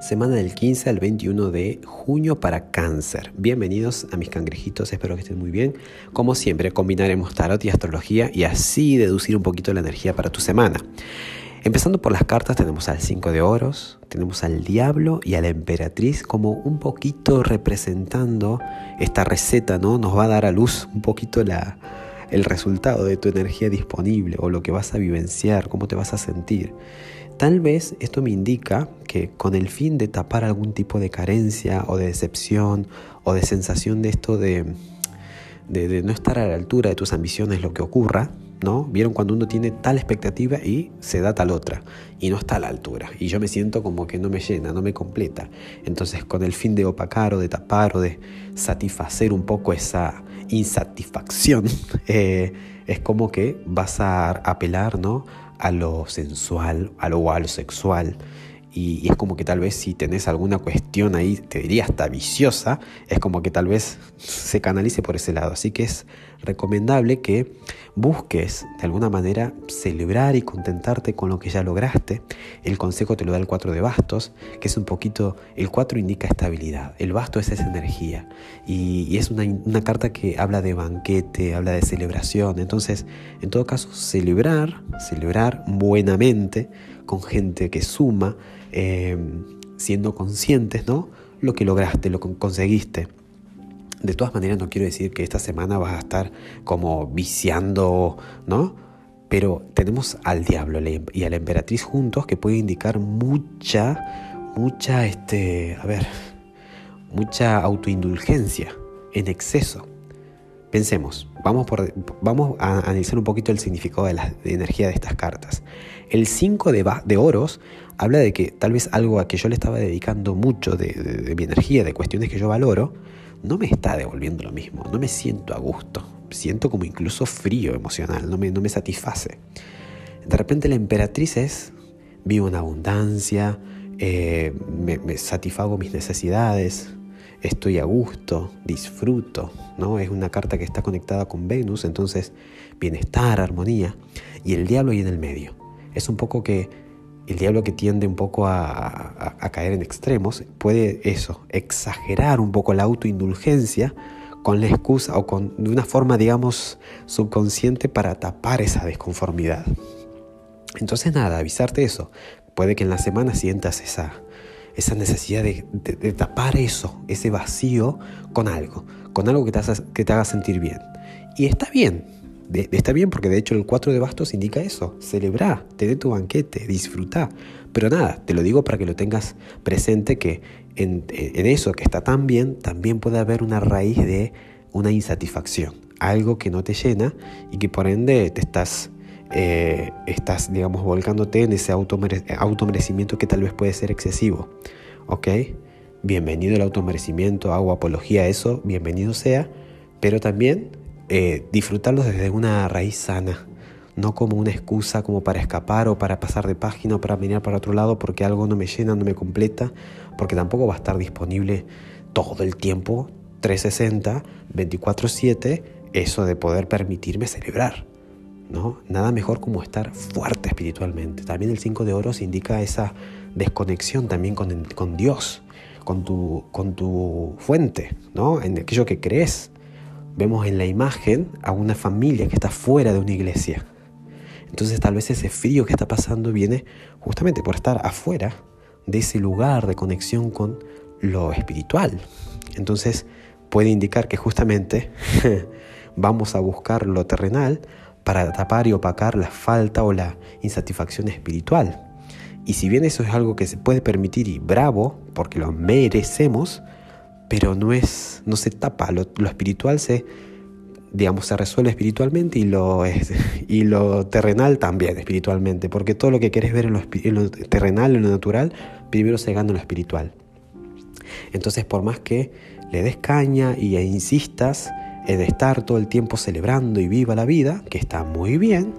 semana del 15 al 21 de junio para cáncer. Bienvenidos a mis cangrejitos, espero que estén muy bien. Como siempre, combinaremos tarot y astrología y así deducir un poquito la energía para tu semana. Empezando por las cartas tenemos al 5 de oros, tenemos al diablo y a la emperatriz como un poquito representando esta receta, ¿no? Nos va a dar a luz un poquito la, el resultado de tu energía disponible o lo que vas a vivenciar, cómo te vas a sentir. Tal vez esto me indica que con el fin de tapar algún tipo de carencia o de decepción o de sensación de esto de, de, no estar a la altura de tus ambiciones, lo que ocurra, ¿no? Vieron cuando uno tiene tal expectativa y se da tal otra y no está a la altura y yo me siento como que no me llena, no me completa. Entonces con el fin de opacar o de tapar o de satisfacer un poco esa insatisfacción, eh, es como que vas a apelar, ¿no? A lo sensual, a lo, a lo sexual. Y, es como que tal vez si tenés alguna cuestión ahí, te diría hasta viciosa, es como que tal vez se canalice por ese lado. Así que es recomendable que busques de alguna manera celebrar y contentarte con lo que ya lograste. El consejo te lo da el 4 de bastos, que es un poquito, el 4 indica estabilidad, el basto es esa energía y, es una, carta que habla de banquete, habla de celebración. Entonces, en todo caso, celebrar, celebrar buenamente con gente que suma, eh, siendo conscientes, ¿no? Lo que lograste, lo que conseguiste. De todas maneras, no quiero decir que esta semana vas a estar como viciando, ¿no? Pero tenemos al diablo y a la emperatriz juntos que puede indicar mucha, mucha, este, a ver, mucha autoindulgencia en exceso. Pensemos, vamos, por, vamos a analizar un poquito el significado de la energía de estas cartas. El 5 de, de, oros habla de que tal vez algo a que yo le estaba dedicando mucho de, de mi energía, de cuestiones que yo valoro, no me está devolviendo lo mismo, no me siento a gusto, siento como incluso frío emocional, no me, no me satisface. De repente la emperatriz es, vivo en abundancia, eh, me, satisfago mis necesidades, estoy a gusto, disfruto, ¿no? Es una carta que está conectada con Venus, entonces bienestar, armonía, y el diablo ahí en el medio. Es un poco que el diablo que tiende un poco a, caer en extremos puede eso, exagerar un poco la autoindulgencia con la excusa o con de una forma, digamos, subconsciente para tapar esa desconformidad. Entonces nada, avisarte eso. Puede que en la semana sientas esa, esa necesidad de, tapar eso, ese vacío con algo, con algo que te, que te haga sentir bien. Y está bien, está bien porque de hecho el 4 de bastos indica eso, celebrar, tener tu banquete, disfrutar. Pero nada, te lo digo para que lo tengas presente que en, eso que está tan bien, también puede haber una raíz de una insatisfacción, algo que no te llena y que por ende te estás, eh, estás digamos, volcándote en ese automerecimiento que tal vez puede ser excesivo. ¿Ok? Bienvenido el automerecimiento, hago apología a eso, bienvenido sea, pero también eh, disfrutarlos desde una raíz sana, no como una excusa como para escapar o para pasar de página o para venir para otro lado porque algo no me llena, no me completa, porque tampoco va a estar disponible todo el tiempo, 360, 24/7, eso de poder permitirme celebrar. ¿no? Nada mejor como estar fuerte espiritualmente. También el 5 de oros indica esa desconexión también con, con Dios, con tu, con tu fuente, ¿no? en aquello que crees vemos en la imagen a una familia que está fuera de una iglesia. Entonces tal vez ese frío que está pasando viene justamente por estar afuera de ese lugar de conexión con lo espiritual. Entonces puede indicar que justamente vamos a buscar lo terrenal para tapar y opacar la falta o la insatisfacción espiritual. Y si bien eso es algo que se puede permitir y bravo, porque lo merecemos, pero no es no se tapa. Lo, espiritual se digamos se resuelve espiritualmente y lo es, y lo terrenal también espiritualmente porque todo lo que quieres ver en lo, terrenal en lo natural primero se gana en lo espiritual. Entonces por más que le des caña y e insistas en estar todo el tiempo celebrando y viva la vida que está muy bien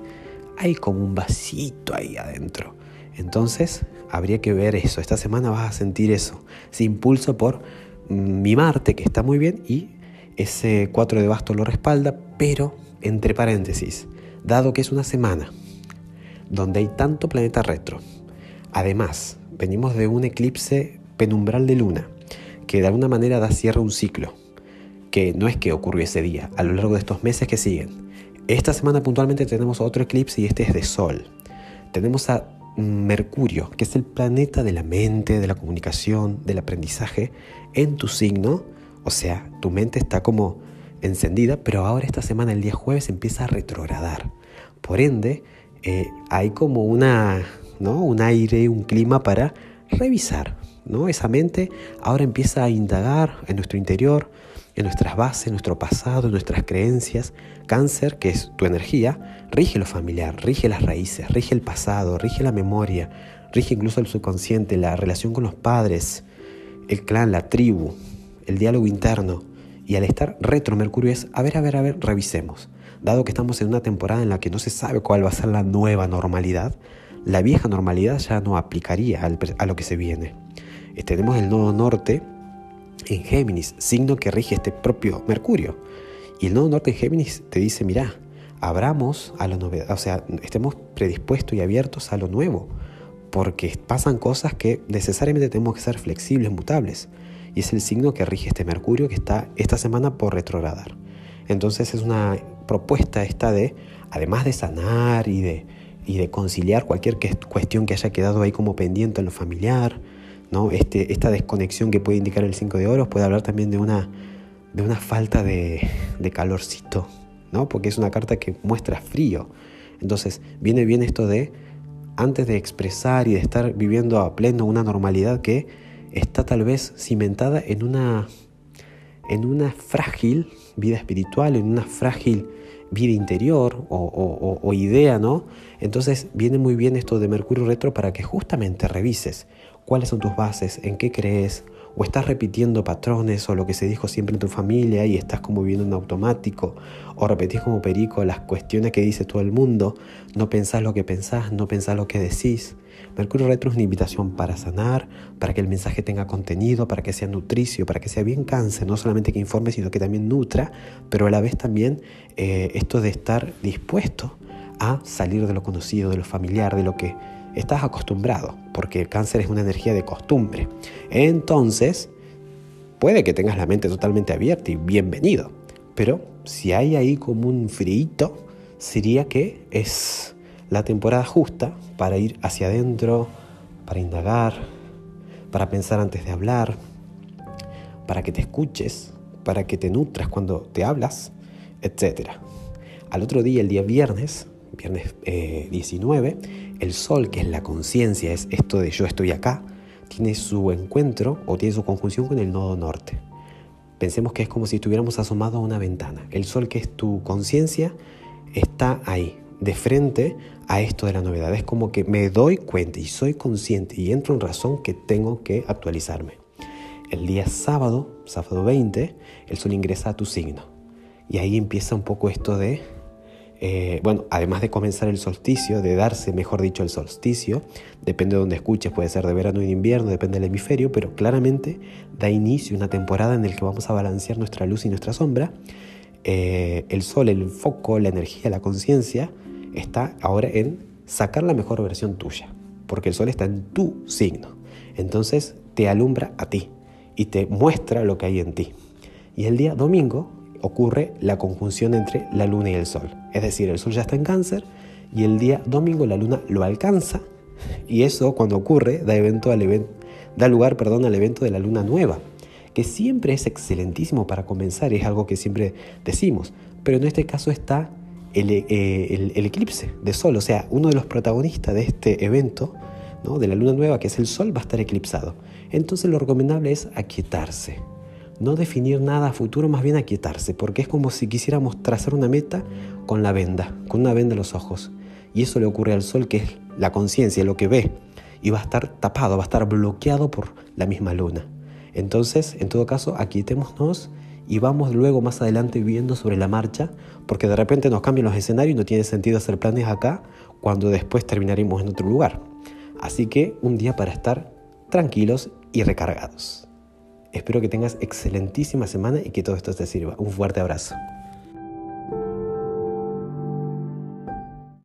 hay como un vasito ahí adentro. Entonces habría que ver eso. Esta semana vas a sentir eso. Ese impulso por mi Marte, que está muy bien, y ese 4 de basto lo respalda, pero entre paréntesis, dado que es una semana donde hay tanto planeta retro, además venimos de un eclipse penumbral de luna, que de alguna manera da cierre a un ciclo, que no es que ocurrió ese día, a lo largo de estos meses que siguen. Esta semana puntualmente tenemos otro eclipse y este es de Sol. Tenemos a Mercurio, que es el planeta de la mente, de la comunicación, del aprendizaje, en tu signo. O sea, tu mente está como encendida, pero ahora esta semana, el día jueves, empieza a retrogradar. Por ende, eh, hay como una, ¿no? un aire, un clima para revisar. ¿no? Esa mente ahora empieza a indagar en nuestro interior, en nuestras bases, en nuestro pasado, en nuestras creencias. Cáncer, que es tu energía, rige lo familiar, rige las raíces, rige el pasado, rige la memoria, rige incluso el subconsciente, la relación con los padres, el clan, la tribu, el diálogo interno. Y al estar retro Mercurio es, a ver, a ver, a ver, revisemos. Dado que estamos en una temporada en la que no se sabe cuál va a ser la nueva normalidad, la vieja normalidad ya no aplicaría a lo que se viene. Eh, tenemos el nodo norte en Géminis, signo que rige este propio Mercurio. Y el nodo norte en Géminis te dice, mira, abramos a la novedad, o sea, estemos predispuestos y abiertos a lo nuevo, porque pasan cosas que necesariamente tenemos que ser flexibles, mutables. Y es el signo que rige este Mercurio que está esta semana por retrogradar. Entonces es una propuesta esta de, además de sanar y de, y de conciliar cualquier cuestión que haya quedado ahí como pendiente en lo familiar, ¿no? Este, esta desconexión que puede indicar el 5 de oros puede hablar también de una, de una falta de, calorcito, ¿no? porque es una carta que muestra frío. Entonces viene bien esto de, antes de expresar y de estar viviendo a pleno una normalidad que está tal vez cimentada en una, en una frágil vida espiritual, en una frágil vida interior o, o, idea, ¿no? Entonces viene muy bien esto de Mercurio retro para que justamente revises cuáles son tus bases, en qué crees, o estás repitiendo patrones o lo que se dijo siempre en tu familia y estás como viviendo en automático, o repetís como perico las cuestiones que dice todo el mundo, no pensás lo que pensás, no pensás lo que decís. Mercurio Retro es una invitación para sanar, para que el mensaje tenga contenido, para que sea nutricio, para que sea bien cáncer, no solamente que informe, sino que también nutra, pero a la vez también eh, esto de estar dispuesto a salir de lo conocido, de lo familiar, de lo que estás acostumbrado, porque el cáncer es una energía de costumbre. Entonces, puede que tengas la mente totalmente abierta y bienvenido, pero si hay ahí como un frío, sería que es la temporada justa para ir hacia adentro, para indagar, para pensar antes de hablar, para que te escuches, para que te nutras cuando te hablas, etc. Al otro día, el día viernes, viernes 19, eh, el sol, que es la conciencia, es esto de yo estoy acá, tiene su encuentro o tiene su conjunción con el nodo norte. Pensemos que es como si estuviéramos asomados a una ventana. El sol, que es tu conciencia, está ahí, de frente a esto de la novedad. Es como que me doy cuenta y soy consciente y entro en razón que tengo que actualizarme. El día sábado, sábado 20, el sol ingresa a tu signo. Y ahí empieza un poco esto de eh, bueno, además de comenzar el solsticio, de darse, mejor dicho, el solsticio, depende de donde escuches, puede ser de verano y de invierno, depende del hemisferio, pero claramente da inicio una temporada en la que vamos a balancear nuestra luz y nuestra sombra. Eh, el sol, el foco, la energía, la conciencia está ahora en sacar la mejor versión tuya, porque el sol está en tu signo. Entonces te alumbra a ti y te muestra lo que hay en ti. Y el día domingo ocurre la conjunción entre la luna y el sol. Es decir, el sol ya está en cáncer y el día domingo la luna lo alcanza y eso cuando ocurre da, lugar perdón, al evento de la luna nueva, que siempre es excelentísimo para comenzar, es algo que siempre decimos, pero en este caso está el, eh, eclipse de sol, o sea, uno de los protagonistas de este evento, ¿no? de la luna nueva, que es el sol, va a estar eclipsado. Entonces lo recomendable es aquietarse, no definir nada a futuro, más bien aquietarse, porque es como si quisiéramos trazar una meta con la venda, con una venda en los ojos. Y eso le ocurre al sol, que es la conciencia, lo que ve, y va a estar tapado, va a estar bloqueado por la misma luna. Entonces, en todo caso, aquietémonos y vamos luego más adelante viendo sobre la marcha, porque de repente nos cambian los escenarios y no tiene sentido hacer planes acá cuando después terminaremos en otro lugar. Así que un día para estar tranquilos y recargados. Espero que tengas excelentísima semana y que todo esto te sirva. Un fuerte abrazo.